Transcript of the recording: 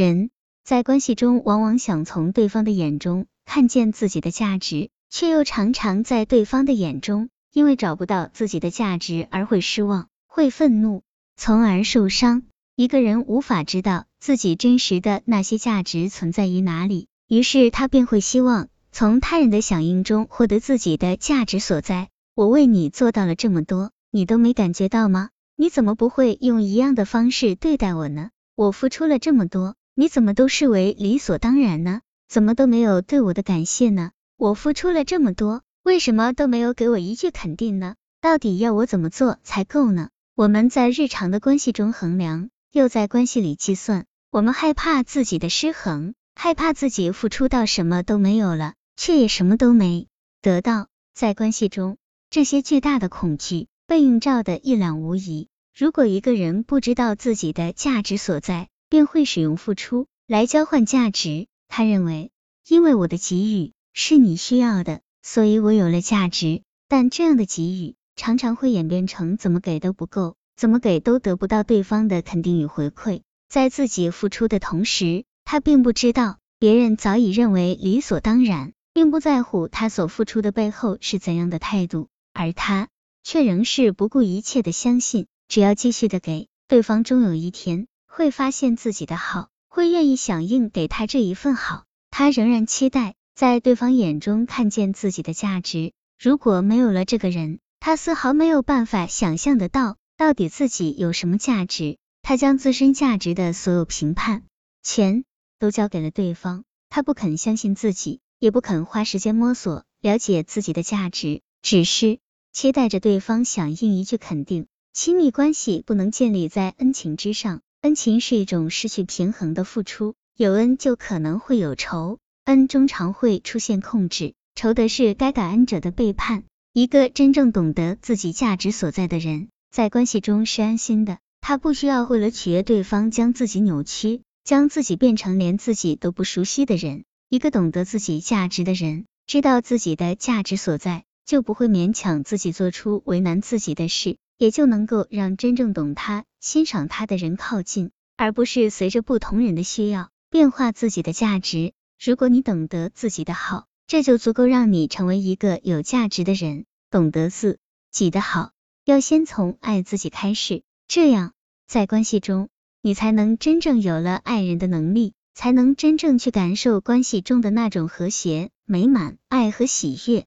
人在关系中往往想从对方的眼中看见自己的价值，却又常常在对方的眼中因为找不到自己的价值而会失望、会愤怒，从而受伤。一个人无法知道自己真实的那些价值存在于哪里，于是他便会希望从他人的响应中获得自己的价值所在。我为你做到了这么多，你都没感觉到吗？你怎么不会用一样的方式对待我呢？我付出了这么多，你怎么都视为理所当然呢？怎么都没有对我的感谢呢？我付出了这么多，为什么都没有给我一句肯定呢？到底要我怎么做才够呢？我们在日常的关系中衡量。又在关系里计算，我们害怕自己的失衡，害怕自己付出到什么都没有了，却也什么都没得到。在关系中，这些巨大的恐惧被映照的一览无遗。如果一个人不知道自己的价值所在，便会使用付出来交换价值。他认为，因为我的给予是你需要的，所以我有了价值。但这样的给予常常会演变成怎么给都不够。怎么给都得不到对方的肯定与回馈，在自己付出的同时，他并不知道别人早已认为理所当然，并不在乎他所付出的背后是怎样的态度，而他却仍是不顾一切的相信，只要继续的给对方，终有一天会发现自己的好，会愿意响应给他这一份好。他仍然期待在对方眼中看见自己的价值。如果没有了这个人，他丝毫没有办法想象得到。到底自己有什么价值？他将自身价值的所有评判钱都交给了对方，他不肯相信自己，也不肯花时间摸索了解自己的价值，只是期待着对方响应一句肯定。亲密关系不能建立在恩情之上，恩情是一种失去平衡的付出，有恩就可能会有仇，恩中常会出现控制，仇的是该感恩者的背叛。一个真正懂得自己价值所在的人。在关系中是安心的，他不需要为了取悦对方将自己扭曲，将自己变成连自己都不熟悉的人。一个懂得自己价值的人，知道自己的价值所在，就不会勉强自己做出为难自己的事，也就能够让真正懂他、欣赏他的人靠近，而不是随着不同人的需要变化自己的价值。如果你懂得自己的好，这就足够让你成为一个有价值的人。懂得自己的好。要先从爱自己开始，这样在关系中，你才能真正有了爱人的能力，才能真正去感受关系中的那种和谐、美满、爱和喜悦。